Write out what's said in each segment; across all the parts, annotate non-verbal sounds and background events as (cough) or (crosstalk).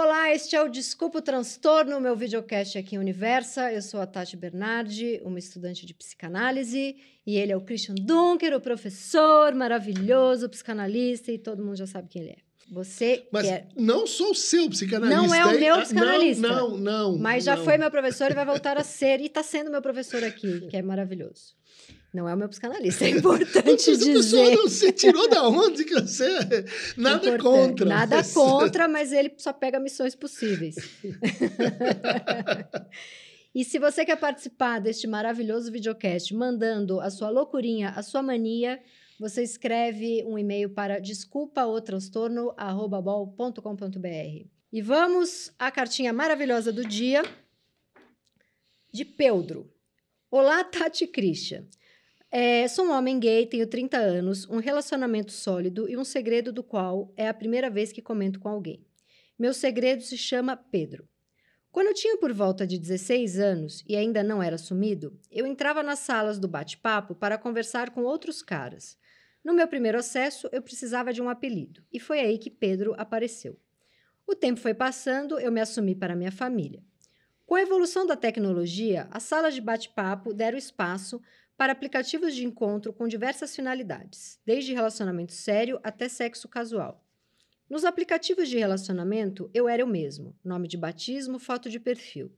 Olá, este é o Desculpa o Transtorno, meu videocast aqui em Universa. Eu sou a Tati Bernardi, uma estudante de psicanálise, e ele é o Christian Dunker, o professor maravilhoso, psicanalista, e todo mundo já sabe quem ele é. Você Mas quer... não sou o seu psicanalista. Não é o meu Ah, psicanalista. Não, não, não. Mas já não. foi meu professor e vai voltar a ser, e está sendo meu professor aqui, que é maravilhoso. Não é o meu psicanalista, é importante Essa pessoa dizer. não se tirou da onde que você... Nada Importante. contra. Nada Mas- contra, mas ele só pega missões possíveis. (laughs) e se você quer participar deste maravilhoso videocast mandando a sua loucurinha, a sua mania, você escreve um e-mail para desculpaotranstorno@bol.com.br. E vamos à cartinha maravilhosa do dia de Pedro. Olá, Tati Christian. É, sou um homem gay, tenho 30 anos, um relacionamento sólido e um segredo do qual é a primeira vez que comento com alguém. Meu segredo se chama Pedro. Quando eu tinha por volta de 16 anos e ainda não era assumido, eu entrava nas salas do bate-papo para conversar com outros caras. No meu primeiro acesso, eu precisava de um apelido, e foi aí que Pedro apareceu. O tempo foi passando, eu me assumi para minha família. Com a evolução da tecnologia, as salas de bate-papo deram espaço para aplicativos de encontro com diversas finalidades, desde relacionamento sério até sexo casual. Nos aplicativos de relacionamento, eu era eu mesmo, nome de batismo, foto de perfil.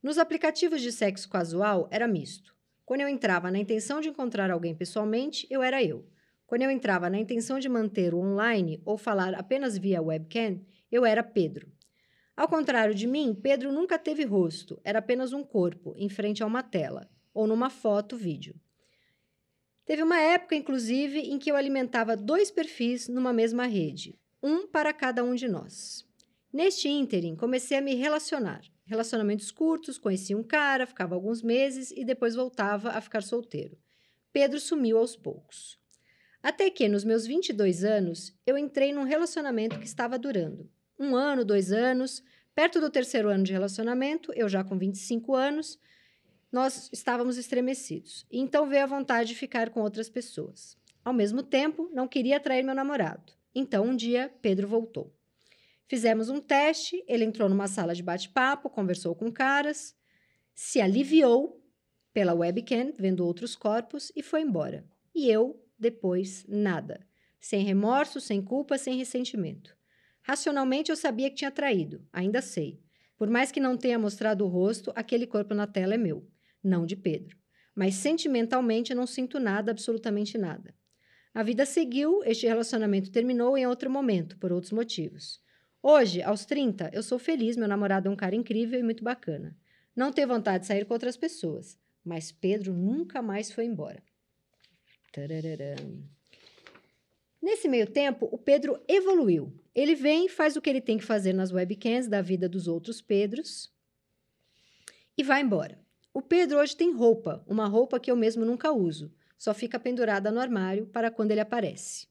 Nos aplicativos de sexo casual, era misto. Quando eu entrava na intenção de encontrar alguém pessoalmente, eu era eu. Quando eu entrava na intenção de manter o online ou falar apenas via webcam, eu era Pedro. Ao contrário de mim, Pedro nunca teve rosto, era apenas um corpo em frente a uma tela ou numa foto, vídeo. Teve uma época, inclusive, em que eu alimentava dois perfis numa mesma rede, um para cada um de nós. Neste ínterim, comecei a me relacionar. Relacionamentos curtos, conheci um cara, ficava alguns meses e depois voltava a ficar solteiro. Pedro sumiu aos poucos. Até que, nos meus 22 anos, eu entrei num relacionamento que estava durando. Um ano, dois anos, perto do terceiro ano de relacionamento, eu já com 25 anos, nós estávamos estremecidos. Então veio a vontade de ficar com outras pessoas. Ao mesmo tempo, não queria atrair meu namorado. Então, um dia, Pedro voltou. Fizemos um teste, ele entrou numa sala de bate-papo, conversou com caras, se aliviou pela webcam, vendo outros corpos, e foi embora. E eu, depois, nada. Sem remorso, sem culpa, sem ressentimento. Racionalmente, eu sabia que tinha traído, ainda sei. Por mais que não tenha mostrado o rosto, aquele corpo na tela é meu não de Pedro. Mas sentimentalmente não sinto nada, absolutamente nada. A vida seguiu, este relacionamento terminou em outro momento, por outros motivos. Hoje, aos 30, eu sou feliz, meu namorado é um cara incrível e muito bacana. Não tenho vontade de sair com outras pessoas, mas Pedro nunca mais foi embora. Tarararam. Nesse meio tempo, o Pedro evoluiu. Ele vem, faz o que ele tem que fazer nas webcams da vida dos outros Pedros e vai embora. O Pedro hoje tem roupa, uma roupa que eu mesmo nunca uso, só fica pendurada no armário para quando ele aparece.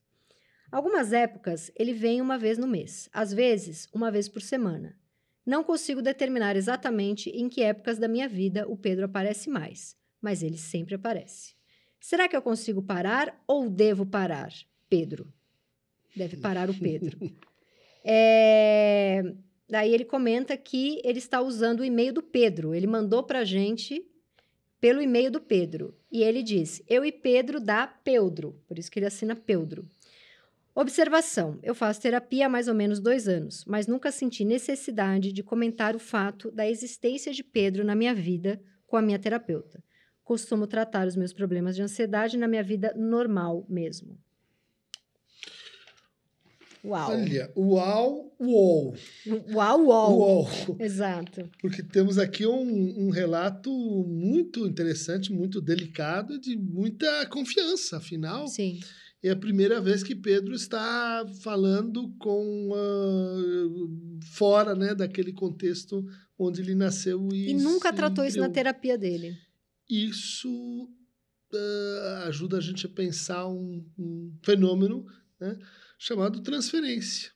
Algumas épocas ele vem uma vez no mês, às vezes uma vez por semana. Não consigo determinar exatamente em que épocas da minha vida o Pedro aparece mais, mas ele sempre aparece. Será que eu consigo parar ou devo parar? Pedro. Deve parar o Pedro. (laughs) É... Daí ele comenta que ele está usando o e-mail do Pedro. Ele mandou para a gente pelo e-mail do Pedro. E ele diz: Eu e Pedro dá Peudro. Por isso que ele assina Peudro. Observação: Eu faço terapia há mais ou menos dois anos, mas nunca senti necessidade de comentar o fato da existência de Pedro na minha vida com a minha terapeuta. Costumo tratar os meus problemas de ansiedade na minha vida normal mesmo. Uau. Olha, uau, uou. Uau, uau. Uou. Exato. Porque temos aqui um, um relato muito interessante, muito delicado, de muita confiança, afinal. Sim. É a primeira vez que Pedro está falando com ah, fora né, daquele contexto onde ele nasceu. E, E nunca tratou isso na terapia dele. isso uh, ajuda a gente a pensar um, um fenômeno né, chamado transferência.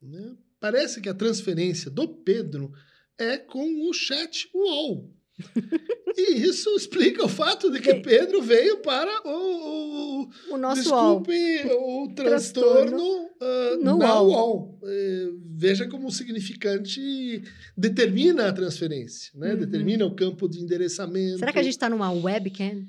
Né? Parece que a transferência do Pedro é com o chat UOL. E isso explica o fato de que Pedro veio para o, o, o nosso desculpe, o transtorno, transtorno uh. UOL. Uh, veja como o significante determina a transferência, né? Uhum. determina o campo de endereçamento. Será que a gente está numa webcam?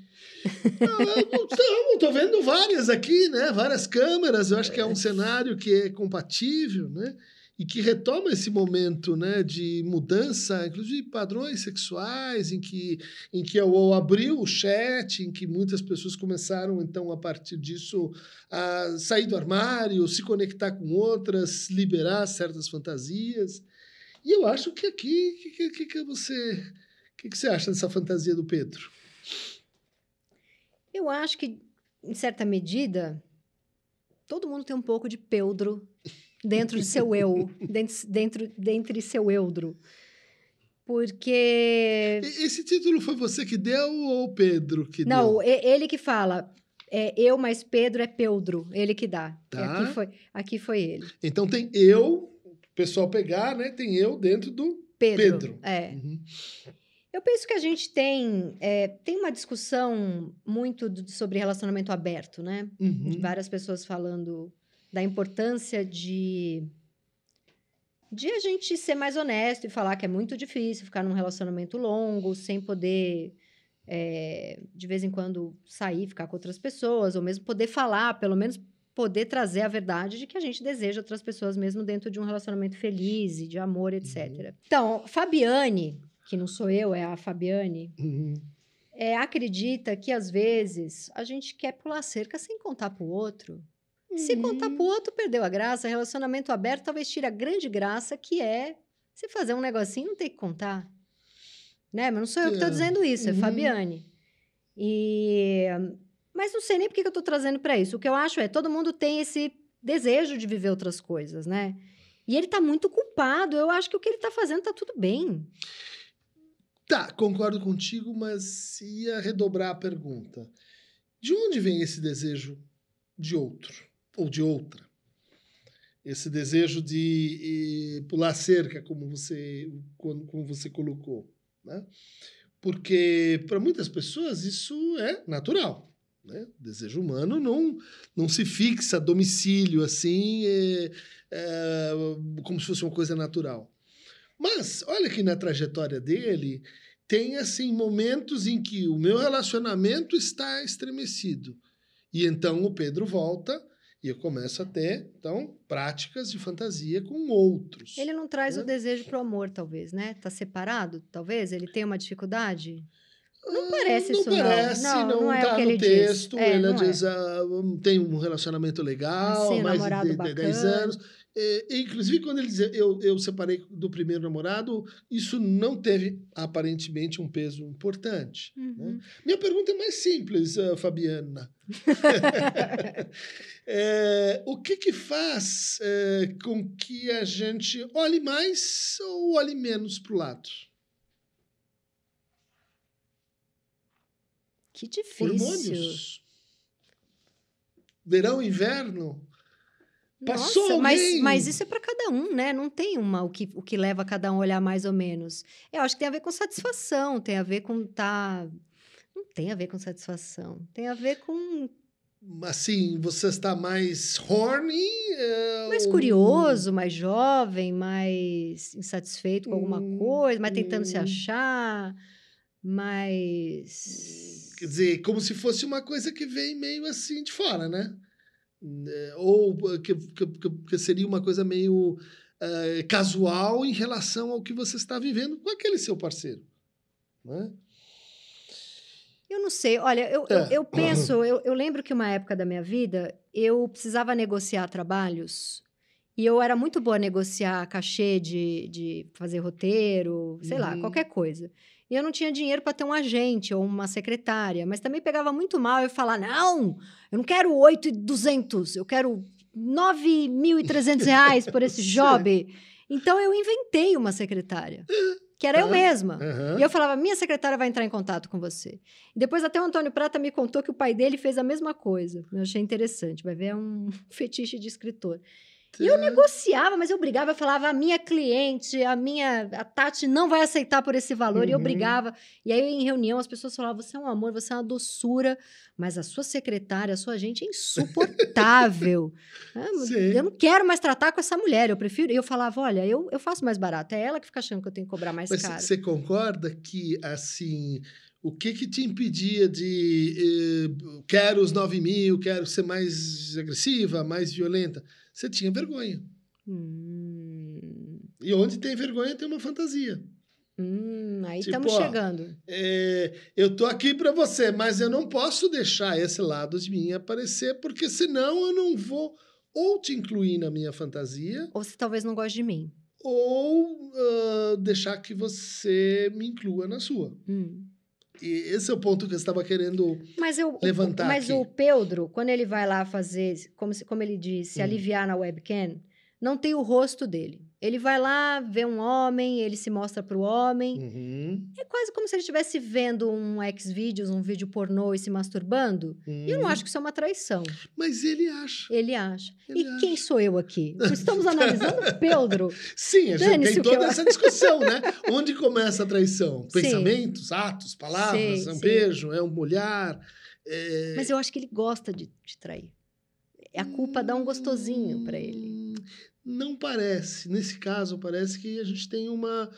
Estou (laughs) vendo várias aqui, né? Várias câmeras. Eu acho que é um cenário que é compatível, né? E que retoma esse momento, né? De mudança, inclusive padrões sexuais, em que, em que eu abriu o chat, em que muitas pessoas começaram, então, a partir disso, a sair do armário, se conectar com outras, liberar certas fantasias. E eu acho que aqui, o que, que, que, você, que, que você acha dessa fantasia do Pedro? Eu acho que, em certa medida, todo mundo tem um pouco de peudro dentro de seu eu, dentro, dentro, dentro de seu eudro. Porque. Esse título foi você que deu ou Pedro que Não, deu? Não, ele que fala. É eu mais Pedro é Peudro, ele que dá. Tá. Aqui foi, aqui foi ele. Então tem eu, o pessoal pegar, né? Tem eu dentro do Pedro. Pedro. É. Uhum. Eu penso que a gente tem, é, tem uma discussão muito do, sobre relacionamento aberto, né? Uhum. Várias pessoas falando da importância de, de a gente ser mais honesto e falar que é muito difícil ficar num relacionamento longo, sem poder, é, de vez em quando, sair, ficar com outras pessoas, ou mesmo poder falar, pelo menos poder trazer a verdade de que a gente deseja outras pessoas mesmo dentro de um relacionamento feliz e de amor, etc. Uhum. Então, Fabiane que não sou eu, é a Fabiane, uhum. é, acredita que às vezes a gente quer pular cerca sem contar para o outro. Uhum. Se contar para o outro, perdeu a graça. Relacionamento aberto talvez tire a grande graça, que é você fazer um negocinho não ter que contar. Né? Mas não sou eu que estou dizendo isso, é uhum. Fabiane. E... Mas não sei nem por que eu estou trazendo para isso. O que eu acho é todo mundo tem esse desejo de viver outras coisas, né? E ele está muito culpado. Eu acho que o que ele está fazendo está tudo bem. Tá, concordo contigo, mas ia redobrar a pergunta. De onde vem esse desejo de outro ou de outra? Esse desejo de eh, pular cerca, como você, como você colocou, né? Porque para muitas pessoas isso é natural. Né? O desejo humano não, não se fixa a domicílio assim, é, é, como se fosse uma coisa natural. Mas olha que na trajetória dele tem assim momentos em que o meu relacionamento está estremecido. E então o Pedro volta e eu começo a ter, então, práticas de fantasia com outros. Ele não traz né? o desejo para o amor, talvez, né? Tá separado, talvez? Ele tem uma dificuldade? Não parece não isso, parece, não. Não, não, é tá o que no ele texto. Diz. É, ele diz, é. ah, tem um relacionamento legal, assim, mais de, de 10 anos. E, inclusive, quando ele dizia eu, eu separei do primeiro namorado, isso não teve aparentemente um peso importante. Né? Uhum. Né? Minha pergunta é mais simples, uh, Fabiana. é, (laughs) (laughs) o que, que faz é, com que a gente olhe mais ou olhe menos para o lado? Que difícil. Hormônios. Verão, inverno. Passou Nossa, alguém. mas, mas isso é para cada um, né? Não tem uma o que, o que leva cada um a olhar mais ou menos. Eu acho que tem a ver com satisfação, tem a ver com tá. Não tem a ver com satisfação. Tem a ver com. Assim, você está mais horny? É, mais ou... curioso, mais jovem, mais insatisfeito com alguma hum, coisa, mais tentando hum. se achar, mais. Quer dizer, como se fosse uma coisa que vem meio assim de fora, né? Né, ou que, que, que seria uma coisa meio uh, casual em relação ao que você está vivendo com aquele seu parceiro. Né? Eu não sei. Olha, eu, é. eu, eu, penso, eu, eu lembro que uma época da minha vida eu precisava negociar trabalhos e eu era muito boa a negociar cachê de, de fazer roteiro, sei uhum. lá, qualquer coisa. E eu não tinha dinheiro para ter um agente ou uma secretária, mas também pegava muito mal eu falar: não, eu não quero 8,200, eu quero 9.300 reais por esse (laughs) job. Então eu inventei uma secretária que era eu Tá. mesma. Aham. E eu falava, minha secretária vai entrar em contato com você. E depois até o Antônio Prata me contou que o pai dele fez a mesma coisa. Eu achei interessante, vai ver, é um (laughs) fetiche de escritor. E eu negociava, mas eu brigava, eu falava, a minha cliente, a minha, a Tati não vai aceitar por esse valor. E eu Uhum. brigava. E aí, em reunião, as pessoas falavam, você é um amor, você é uma doçura, mas a sua secretária, a sua gente é insuportável. (laughs) Sim. eu não quero mais tratar com essa mulher, eu prefiro... E eu falava, olha, eu, eu faço mais barato, é ela que fica achando que eu tenho que cobrar mais Mas caro. você concorda que, assim, o que que te impedia de eh, quero os 9 mil, quero ser mais agressiva, mais violenta? Você tinha vergonha. Hum, E onde tem vergonha tem uma fantasia. hum, aí Tipo, estamos ó, chegando. É, eu tô aqui para você, mas eu não posso deixar esse lado de mim aparecer, porque senão eu não vou ou te incluir na minha fantasia, Ou você talvez não goste de mim. ou ah, deixar que você me inclua na sua. Hum. E esse é o ponto que eu estava querendo. Mas, eu, Levantar mas aqui. o Pedro, quando ele vai lá fazer, como, como ele disse, Hum. aliviar na webcam, não tem o rosto dele. Ele vai lá, vê um homem, ele se mostra pro homem. Uhum, É quase como se ele estivesse vendo um Xvideos, um vídeo pornô e se masturbando. E eu não uhum. acho que isso é uma traição. Mas ele acha. Ele acha. Ele e quem acha. sou eu aqui? Estamos analisando o Pedro. (laughs) Sim, a gente tem o toda essa (laughs) discussão, né? Onde começa a traição? Sim. Pensamentos, atos, palavras, Sim, é um sim. beijo, é um olhar. é- Mas eu acho que ele gosta de, de trair. A culpa dá um gostosinho pra ele. Não parece. Nesse caso, parece que a gente tem uma,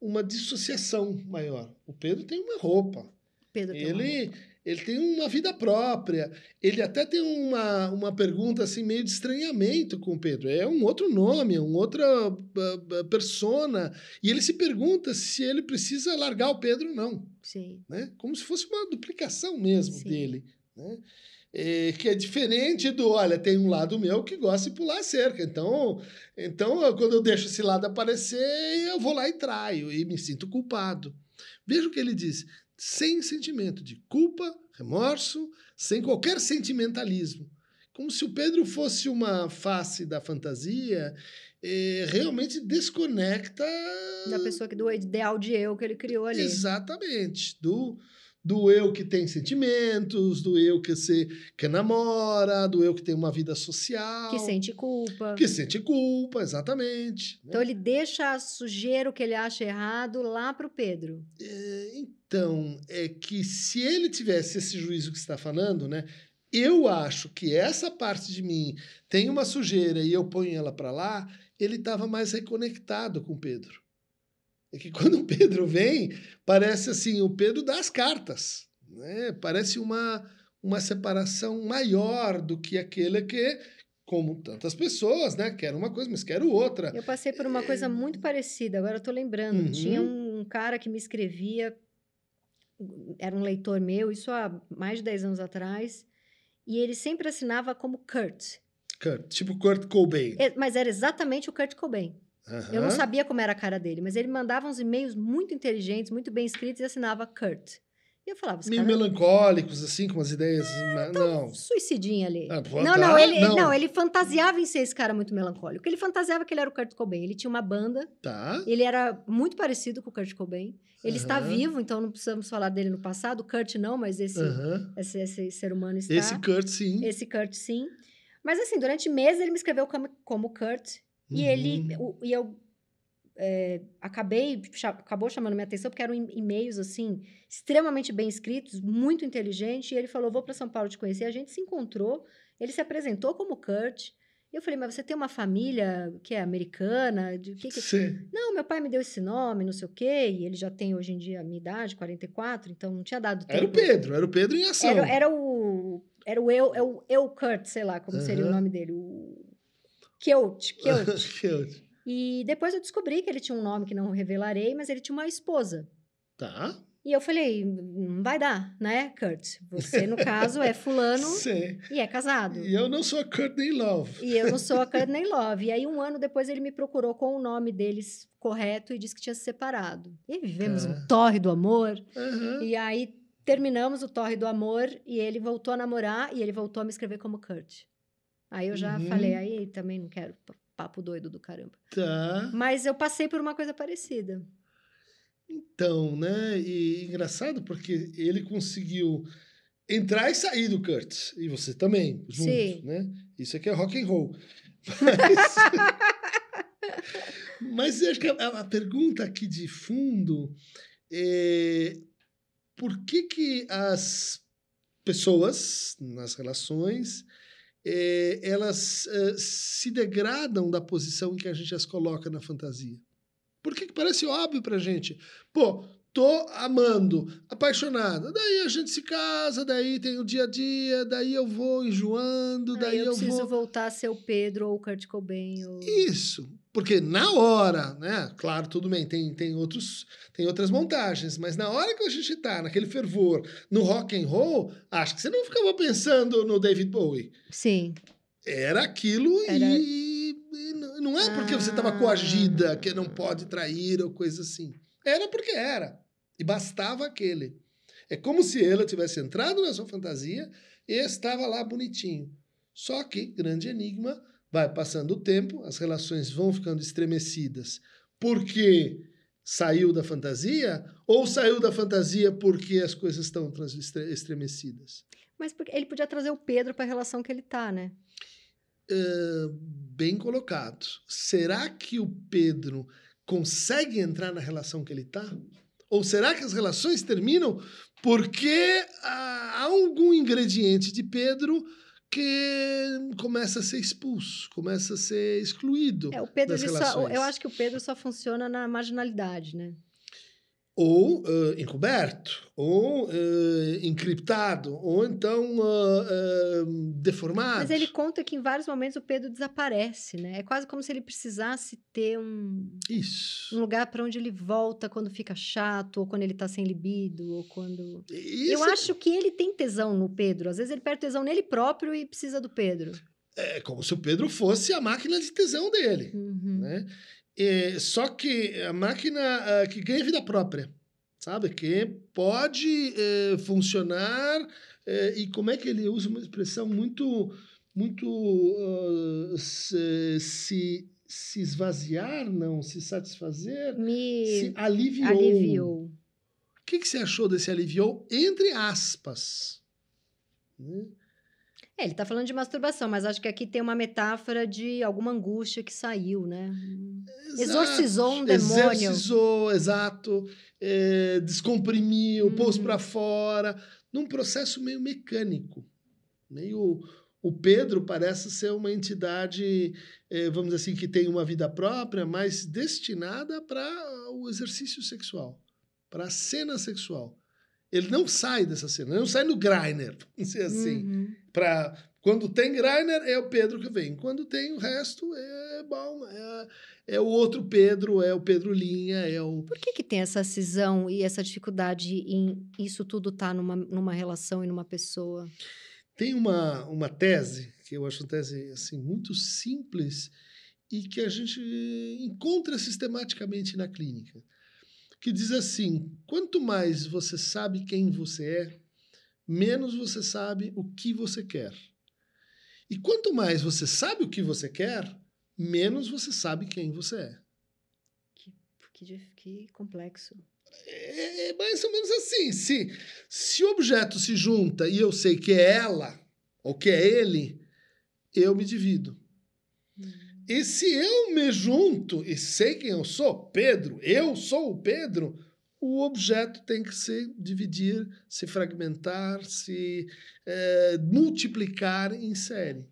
uma dissociação maior. O Pedro tem uma roupa. Pedro tem uma Ele, ele tem uma vida própria. Ele até tem uma, uma pergunta assim meio de estranhamento com o Pedro. É um outro nome, é uma outra ah, persona. E ele se pergunta se ele precisa largar o Pedro ou não. Sim. Né? Como se fosse uma duplicação mesmo Sim. dele. Né? Que é diferente do, olha, tem um lado meu que gosta de pular a cerca. Então, então, eu- quando eu deixo esse lado aparecer, eu vou lá e traio e me sinto culpado. Veja o que ele diz: sem sentimento de culpa, remorso, sem qualquer sentimentalismo. Como se o Pedro fosse uma face da fantasia, eh, realmente desconecta Da pessoa que do ideal de eu que ele criou ali. Exatamente. Do, do eu que tem sentimentos, do eu que, se, que namora, do eu que tem uma vida social. Que sente culpa. que sente culpa, exatamente. né? Então ele deixa a sujeira o que ele acha errado lá pro Pedro. É, então, é que se ele tivesse esse juízo que você está falando, né? Eu acho que essa parte de mim tem uma sujeira e eu ponho ela para lá, ele estava mais reconectado com o Pedro. É que quando o Pedro vem, parece assim, o Pedro dá as cartas. Né? Parece uma, uma separação maior do que aquele que, como tantas pessoas, né? Quer uma coisa, mas quer outra. Eu passei por uma coisa muito parecida, agora eu tô lembrando. É. Uhum. Tinha um, cara que me escrevia, era um leitor meu, isso há mais de 10 anos atrás, e ele sempre assinava como Kurt. Kurt, tipo Kurt Cobain. E- Mas era exatamente o Kurt Cobain. Eu não sabia como era a cara dele, mas ele mandava uns e-mails muito inteligentes, muito bem escritos e assinava Kurt. E eu falava, meio cara melancólicos, assim, com umas ideias. ma- não. suicidinho ali. Ah, não, tá, não, ele, não. não, ele fantasiava em ser esse cara muito melancólico. Ele fantasiava que ele era o Kurt Cobain. Ele tinha uma banda, Tá. ele era muito parecido com o Kurt Cobain. Ele está Aham. vivo, então não precisamos falar dele no passado. Kurt não, mas esse, Aham. esse, esse ser humano está. Esse Kurt, sim. Esse Kurt, sim. Mas assim, durante meses ele me escreveu como, como Kurt. E Uhum. ele. o- e eu é, acabei. cha- acabou chamando minha atenção, porque eram e-mails, assim, extremamente bem escritos, muito inteligente. E ele falou: vou para São Paulo te conhecer. A gente se encontrou. Ele se apresentou como Kurt. Eu falei, mas você tem uma família que é americana? De que que... Sim. Não, meu pai me deu esse nome, não sei o quê. E ele já tem hoje em dia a minha idade, 44, então não tinha dado tempo. Era o Pedro, era o Pedro em ação. Era, era o. Era o eu, é o eu Kurt, sei lá como seria o nome dele. O. Keut, Keut. Kurt. e depois eu descobri que ele tinha um nome que não revelarei, mas ele tinha uma esposa. Tá. E eu falei, não vai dar, né, Kurt? Você, no caso, é fulano (laughs) e é casado. E eu não sou a Courtney Love. E eu não sou a (laughs) Courtney Love. E aí, um ano depois, ele me procurou com o nome deles correto e disse que tinha se separado. E vivemos Tá. um torre do amor. Aham. E aí, terminamos o torre do amor e ele voltou a namorar e ele voltou a me escrever como Kurt. Aí eu já Uhum. falei, aí também não quero papo doido do caramba. Tá. Mas eu passei por uma coisa parecida. Então, né? E engraçado porque ele conseguiu entrar e sair do Kurt. E você também, junto, Sim. né? Isso aqui é rock and roll. Mas, (laughs) mas acho que a, a pergunta aqui de fundo é por que que as pessoas nas relações é, elas é, se degradam da posição em que a gente as coloca na fantasia? Por que, parece óbvio pra gente? Pô, tô amando, apaixonada. Daí a gente se casa, daí tem o dia a dia, daí eu vou enjoando, daí Aí eu eu, preciso vou. voltar a ser o Pedro ou o Kurt Cobain. Ou... Isso. Porque na hora, né? Claro, tudo bem, tem, tem, outros, tem outras montagens, mas na hora que a gente tá naquele fervor no rock and roll, acho que você não ficava pensando no David Bowie. Sim. Era aquilo Era- E, e não é porque você estava Ah. coagida que não pode trair ou coisa assim. Era porque era. E bastava aquele. É como se ela tivesse entrado na sua fantasia e estava lá bonitinho. Só que, grande enigma, vai passando o tempo, as relações vão ficando estremecidas porque saiu da fantasia ou saiu da fantasia porque as coisas estão estremecidas? Mas porque ele podia trazer o Pedro para a relação que ele tá, né? Ah, bem colocado. Será que o Pedro consegue entrar na relação que ele está? Ou será que as relações terminam porque ah, há algum ingrediente de Pedro que começa a ser expulso, começa a ser excluído? É, o Pedro, só, eu acho que o Pedro só funciona na marginalidade, né? Ou ah, encoberto, ou ah, encriptado, ou então ah, deformado. Mas ele conta que em vários momentos o Pedro desaparece, né? É quase como se ele precisasse ter um, Isso. um lugar para onde ele volta quando fica chato, ou quando ele tá sem libido, ou quando. Isso Eu acho que ele tem tesão no Pedro. Às vezes ele perde tesão nele próprio e precisa do Pedro. é como se o Pedro fosse a máquina de tesão dele. Uhum. né? É, só que a máquina ah, que ganha vida própria, sabe? Que pode eh, funcionar eh, e como é que ele usa uma expressão muito, muito ah, se, se, se esvaziar, não, se satisfazer, se Me aliviou. aliviou. O que, que você achou desse aliviou? Entre aspas. Né? É, ele tá falando de masturbação, mas acho que aqui tem uma metáfora de alguma angústia que saiu, né? Exorcizou um demônio. Exorcizou, exato. É, descomprimiu, pôs Uhum. para fora, num processo meio mecânico. Meio. O Pedro parece ser uma entidade, eh, vamos dizer assim, que tem uma vida própria, mas destinada para o exercício sexual, para a cena sexual. Ele não sai dessa cena, ele não sai no Griner, (laughs) vamos dizer assim Uhum. para quando tem Greiner é o Pedro que vem, quando tem o resto é bom, é, é o outro Pedro, é o Pedro Linha, é o Por que, que tem essa cisão e essa dificuldade em isso tudo estar numa, numa relação e numa pessoa? tem uma uma tese que eu acho uma tese assim muito simples e que a gente encontra sistematicamente na clínica, que diz assim: quanto mais você sabe quem você é, menos você sabe o que você quer. E quanto mais você sabe o que você quer, menos você sabe quem você é. Que, dif- que complexo. É, é mais ou menos assim. Se, se o objeto se junta e eu sei que é ela ou que é ele, eu me divido. E se eu me junto e sei quem eu sou, Pedro, eu sou o Pedro, o objeto tem que se dividir, se fragmentar, se eh, multiplicar em série.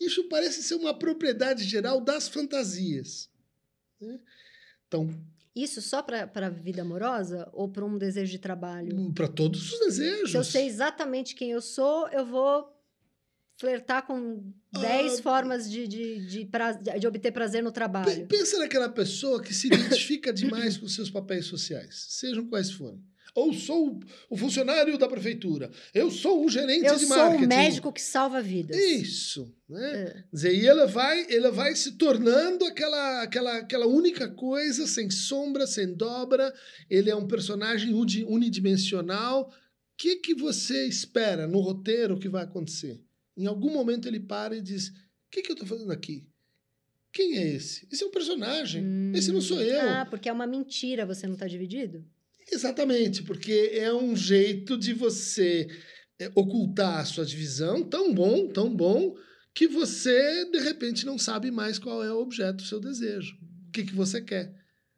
Isso parece ser uma propriedade geral das fantasias. né? Então, Isso só para a vida amorosa ou para um desejo de trabalho? para todos os desejos. Se eu sei exatamente quem eu sou, eu vou flertar com 10 Ah. formas de, de, de, pra- de obter prazer no trabalho. Pensa naquela pessoa que se identifica demais com seus papéis sociais, sejam quais forem. Ou sou o- funcionário da prefeitura, eu sou o gerente Eu de sou marketing. o médico que salva vidas. Isso, né? É. Dizer, e ela vai, ela vai se tornando aquela, aquela, aquela única coisa, sem sombra, sem dobra. Ele é um personagem uni- unidimensional. O que, que você espera no roteiro que vai acontecer? Em algum momento ele para e diz: O que, que eu estou fazendo aqui? Quem é esse? Esse é um personagem. Esse não sou eu. Ah, porque é uma mentira, você não está dividido? Exatamente, porque é um jeito de você é, ocultar a sua divisão tão bom, tão bom, que você, de repente, não sabe mais qual é o objeto do seu desejo. O que, que você quer.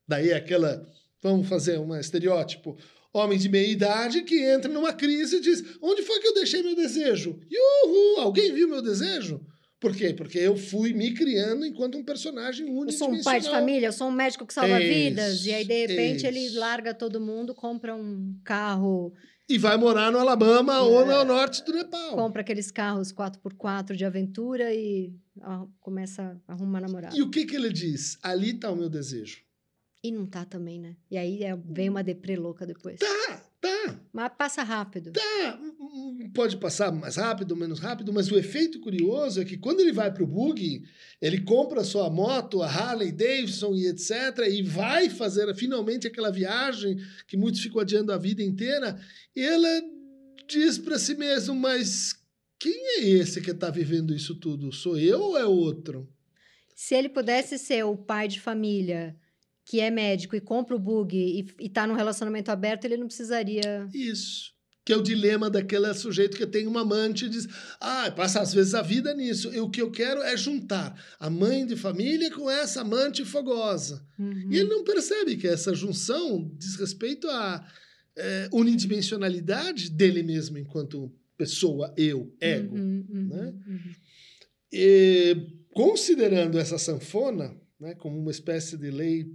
Daí aquela. Vamos fazer um estereótipo. Homem de meia idade que entra numa crise e diz: Onde foi que eu deixei meu desejo? Yuhu! Alguém viu meu desejo? Por quê? Porque eu fui me criando enquanto um personagem único. Eu sou um pai de família, eu sou um médico que salva isso, vidas. E aí, de repente, isso. ele larga todo mundo, compra um carro. E vai morar no Alabama é. ou no norte do Nepal. Compra aqueles carros 4x4 de aventura e ó, começa a arrumar namorado. E o que, que ele diz? Ali está o meu desejo. E não tá também, né? E aí é, vem uma deprê louca depois. Tá, tá. Mas passa rápido. Tá. Pode passar mais rápido, menos rápido, mas o efeito curioso é que quando ele vai pro bug, ele compra a sua moto, a Harley Davidson e etc, e vai fazer finalmente aquela viagem que muitos ficam adiando a vida inteira, ela diz para si mesmo, mas quem é esse que está vivendo isso tudo? Sou eu ou é outro? Se ele pudesse ser o pai de família que é médico e compra o bug e, está num relacionamento aberto, ele não precisaria. Isso. Que é o dilema daquele sujeito que tem uma amante e diz: Ah, passa às vezes a vida nisso. E o que eu quero é juntar a mãe de família com essa amante fogosa. Uhum. E ele não percebe que essa junção diz respeito à é, unidimensionalidade dele mesmo enquanto pessoa, eu, ego. Uhum, uhum, né? Uhum. E, considerando essa sanfona né, como uma espécie de lei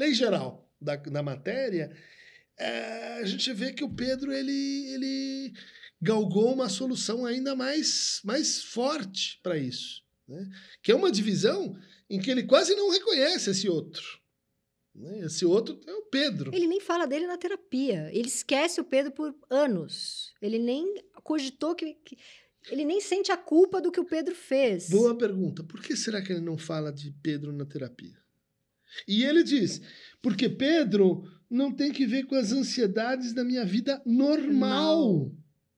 lei geral da, da matéria, é, a gente vê que o Pedro ele, ele galgou uma solução ainda mais, mais forte para isso. Né? Que é uma divisão em que ele quase não reconhece esse outro. Né? Esse outro é o Pedro. Ele nem fala dele na terapia. Ele esquece o Pedro por anos. Ele nem cogitou que, que ele nem sente a culpa do que o Pedro fez. Boa pergunta. Por que será que ele não fala de Pedro na terapia? E ele diz: porque Pedro não tem que ver com as ansiedades da minha vida normal.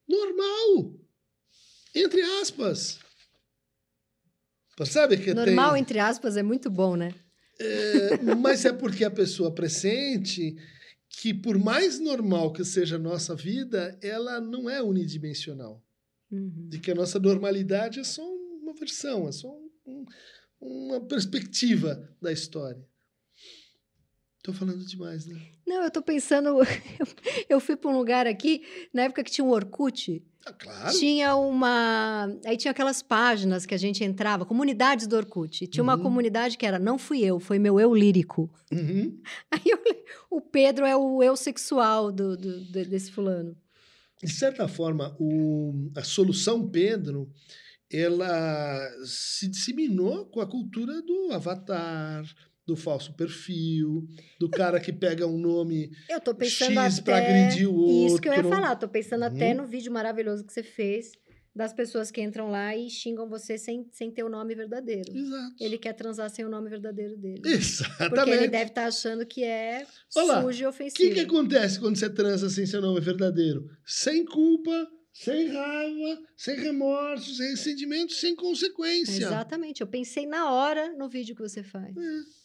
Normal. Entre aspas. Percebe que Normal, tem... entre aspas, é muito bom, né? É, mas é porque a pessoa pressente que, por mais normal que seja a nossa vida, ela não é unidimensional. Uhum. De que a nossa normalidade é só uma versão, é só um, uma perspectiva da história. Tô falando demais, né? Não, eu tô pensando. (laughs) eu fui para um lugar aqui, na época que tinha um Orkut. Ah, claro. Tinha uma. Aí tinha aquelas páginas que a gente entrava, comunidades do Orkut. Tinha uhum. uma comunidade que era Não fui eu, foi meu eu lírico. Uhum. (laughs) Aí eu... o Pedro é o eu sexual do, do, desse fulano. De certa forma, o... a solução Pedro ela se disseminou com a cultura do avatar, do falso perfil, do cara que pega um nome eu tô pensando X para agredir o outro. Isso que eu ia falar, tô pensando até uhum. no vídeo maravilhoso que você fez das pessoas que entram lá e xingam você sem, sem ter o nome verdadeiro. Exato. Ele quer transar sem o nome verdadeiro dele. Exatamente. Porque ele deve estar tá achando que é Olá, sujo e ofensivo. O que, que acontece quando você transa sem seu nome verdadeiro? Sem culpa, sem raiva, sem remorso, sem ressentimento, sem consequência. Exatamente. Eu pensei na hora no vídeo que você faz. É.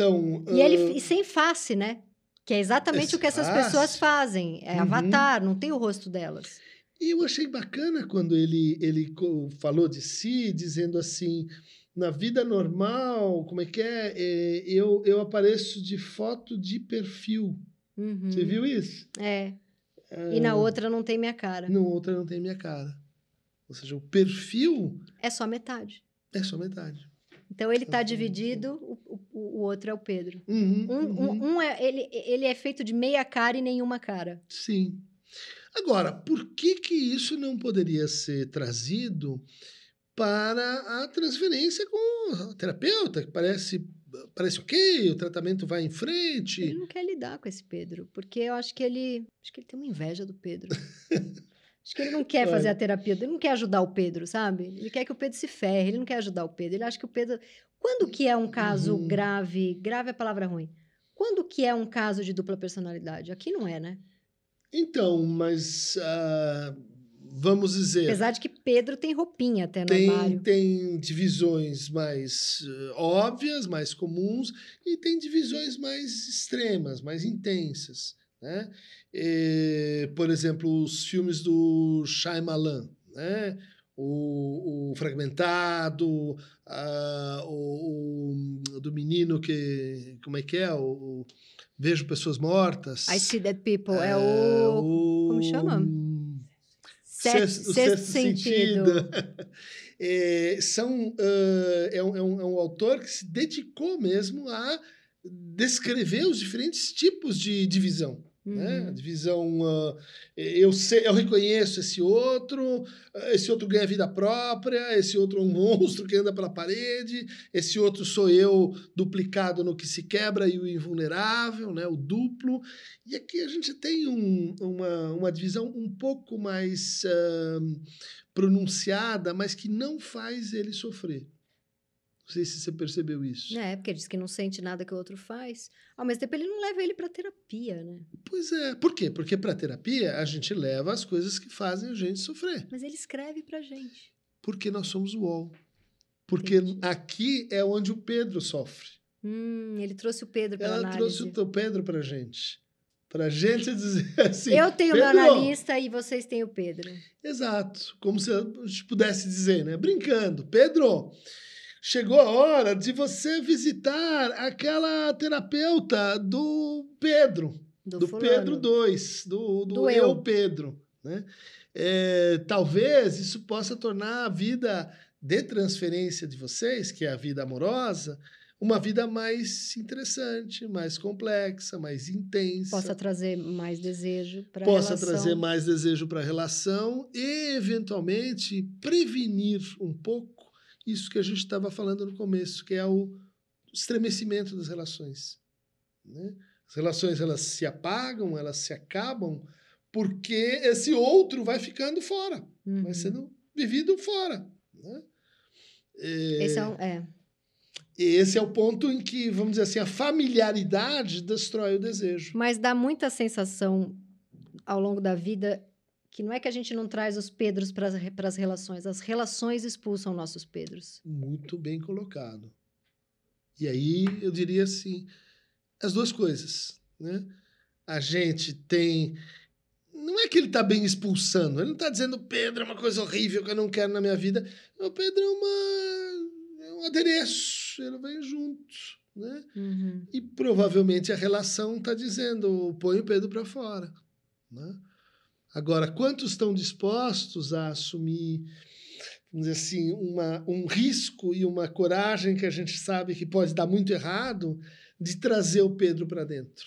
Então, e, uh... ele, e sem face, né? Que é exatamente o que essas face. pessoas fazem. É uhum. avatar, não tem o rosto delas. E eu achei bacana quando ele, ele falou de si, dizendo assim: na vida normal, como é que é? é eu, eu apareço de foto de perfil. Uhum. Você viu isso? É. é. E na outra não tem minha cara. Na outra não tem minha cara. Ou seja, o perfil. É só metade. É só metade. Então ele está dividido, o, o, outro é o Pedro. Uhum, um, uhum. Um, um, é, ele, ele é feito de meia cara e nenhuma cara. Sim. Agora, por que que isso não poderia ser trazido para a transferência com o terapeuta, que parece parece ok, o tratamento vai em frente. Ele não quer lidar com esse Pedro, porque eu acho que ele acho que ele tem uma inveja do Pedro. (laughs) Acho que ele não quer fazer a terapia, ele não quer ajudar o Pedro, sabe? Ele quer que o Pedro se ferre, ele não quer ajudar o Pedro. Ele acha que o Pedro. Quando que é um caso uhum. grave? Grave é palavra ruim. Quando que é um caso de dupla personalidade? Aqui não é, né? Então, mas uh, vamos dizer. Apesar de que Pedro tem roupinha até no tem, armário. tem divisões mais uh, óbvias, mais comuns, e tem divisões mais extremas, mais intensas. Né? E, por exemplo, os filmes do Shyamalan, né? O, o Fragmentado, a, o, o, do menino que. Como é que é? O, Vejo Pessoas Mortas. I See Dead People. É, é o, Como chama? Sexto, sexto, sentido. sentido. (laughs) é, são, uh, é, um, é, um, é um autor que se dedicou mesmo a descrever os diferentes tipos de divisão. Né? Uhum. Né? A divisão, uh, eu, sei, eu reconheço esse outro, esse outro ganha vida própria, esse outro é um (laughs) monstro que anda pela parede, esse outro sou eu duplicado no que se quebra e o invulnerável, né? o duplo. E aqui a gente tem um, uma, uma divisão um pouco mais uh, pronunciada, mas que não faz ele sofrer. Não sei se você percebeu isso. É, porque ele diz que não sente nada que o outro faz. Ao mesmo tempo, ele não leva ele para terapia, né? Pois é. Por quê? Porque para terapia a gente leva as coisas que fazem a gente sofrer. Mas ele escreve pra gente. Porque nós somos o UOL. Porque Entendi. aqui é onde o Pedro sofre. Hum, ele trouxe o Pedro para Ela análise. trouxe o Pedro pra gente. Pra gente (laughs) dizer assim. Eu tenho o meu analista e vocês têm o Pedro. Exato. Como se a gente pudesse dizer, né? Brincando. Pedro, chegou a hora de você visitar aquela terapeuta do Pedro, do, do Pedro 2, do, do, do, eu, Pedro. Né? É, talvez isso possa tornar a vida de transferência de vocês, que é a vida amorosa, uma vida mais interessante, mais complexa, mais intensa. Possa trazer mais desejo para a relação. Possa trazer mais desejo para a relação e, eventualmente, prevenir um pouco isso que a gente estava falando no começo, que é o estremecimento das relações. Né? As relações elas se apagam, elas se acabam, porque esse outro vai ficando fora, uhum. vai sendo vivido fora. Né? É, esse é, um, é. Esse é o ponto em que, vamos dizer assim, a familiaridade destrói o desejo. Mas dá muita sensação ao longo da vida que não é que a gente não traz os Pedros para as relações, as relações expulsam nossos Pedros. Muito bem colocado. E aí eu diria assim, as duas coisas, né? A gente tem não é que ele está bem expulsando, ele não está dizendo Pedro é uma coisa horrível que eu não quero na minha vida. O Pedro é, uma, é um adereço, ele vem junto, né? Uhum. E provavelmente a relação está dizendo põe o Pedro para fora, né? Agora, quantos estão dispostos a assumir, vamos dizer assim, uma, um risco e uma coragem que a gente sabe que pode dar muito errado, de trazer o Pedro para dentro?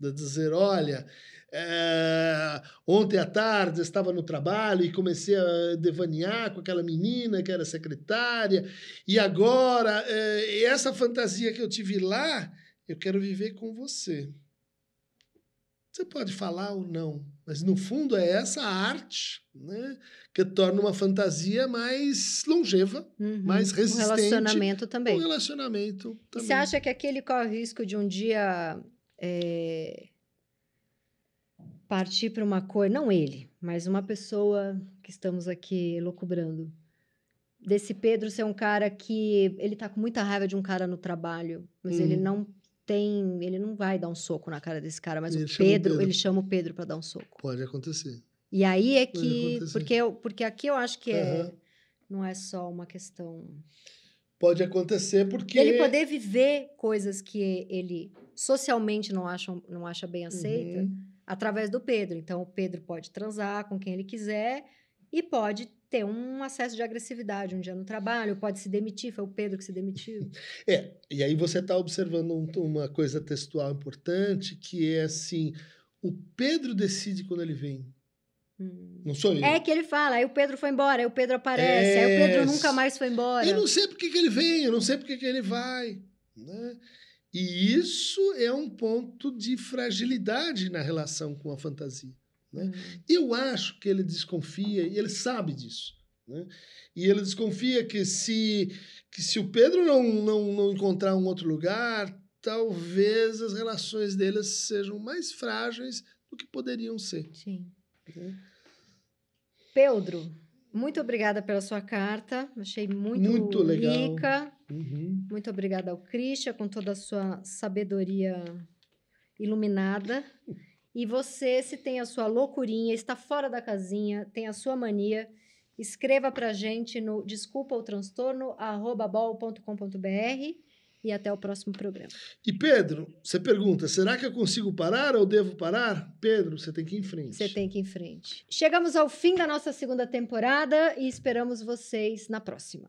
De dizer, olha, é, ontem à tarde eu estava no trabalho e comecei a devanear com aquela menina que era secretária, e agora, é, essa fantasia que eu tive lá, eu quero viver com você. Você pode falar ou não, mas no fundo é essa arte né, que torna uma fantasia mais longeva, uhum. mais resistente. Um relacionamento também. Um relacionamento também. E você acha que aquele corre o risco de um dia é, partir para uma coisa, não ele, mas uma pessoa que estamos aqui locubrando, desse Pedro ser um cara que ele tá com muita raiva de um cara no trabalho, mas hum. ele não tem. Ele não vai dar um soco na cara desse cara, mas ele o Pedro, Pedro, ele chama o Pedro para dar um soco. Pode acontecer. E aí é que. Porque, eu, porque aqui eu acho que é, uhum. não é só uma questão. Pode acontecer porque. Ele poder viver coisas que ele socialmente não acha, não acha bem aceita uhum. através do Pedro. Então, o Pedro pode transar com quem ele quiser e pode ter um acesso de agressividade um dia no trabalho, pode se demitir, foi o Pedro que se demitiu. (laughs) É, e aí você está observando um, uma coisa textual importante, que é assim, o Pedro decide quando ele vem. Hum. Não sou eu. É que ele fala, aí o Pedro foi embora, aí o Pedro aparece, é... aí o Pedro nunca mais foi embora. Eu não sei por que, ele vem, eu não sei por que, que ele vai. Né? E isso é um ponto de fragilidade na relação com a fantasia. Né? Uhum. Eu acho que ele desconfia, e ele sabe disso. Né? E ele desconfia que se, que se o Pedro não, não, não encontrar um outro lugar, talvez as relações deles sejam mais frágeis do que poderiam ser. Sim. Né? Pedro, muito obrigada pela sua carta. Achei muito, Muito legal. rica. Uhum. Muito obrigada ao Christian, com toda a sua sabedoria iluminada. (laughs) E você, se tem a sua loucurinha, está fora da casinha, tem a sua mania, escreva pra gente no desculpa o transtorno, bol.com.br e até o próximo programa. E Pedro, você pergunta: será que eu consigo parar ou devo parar? Pedro, você tem que ir em frente. Você tem que ir em frente. Chegamos ao fim da nossa segunda temporada e esperamos vocês na próxima.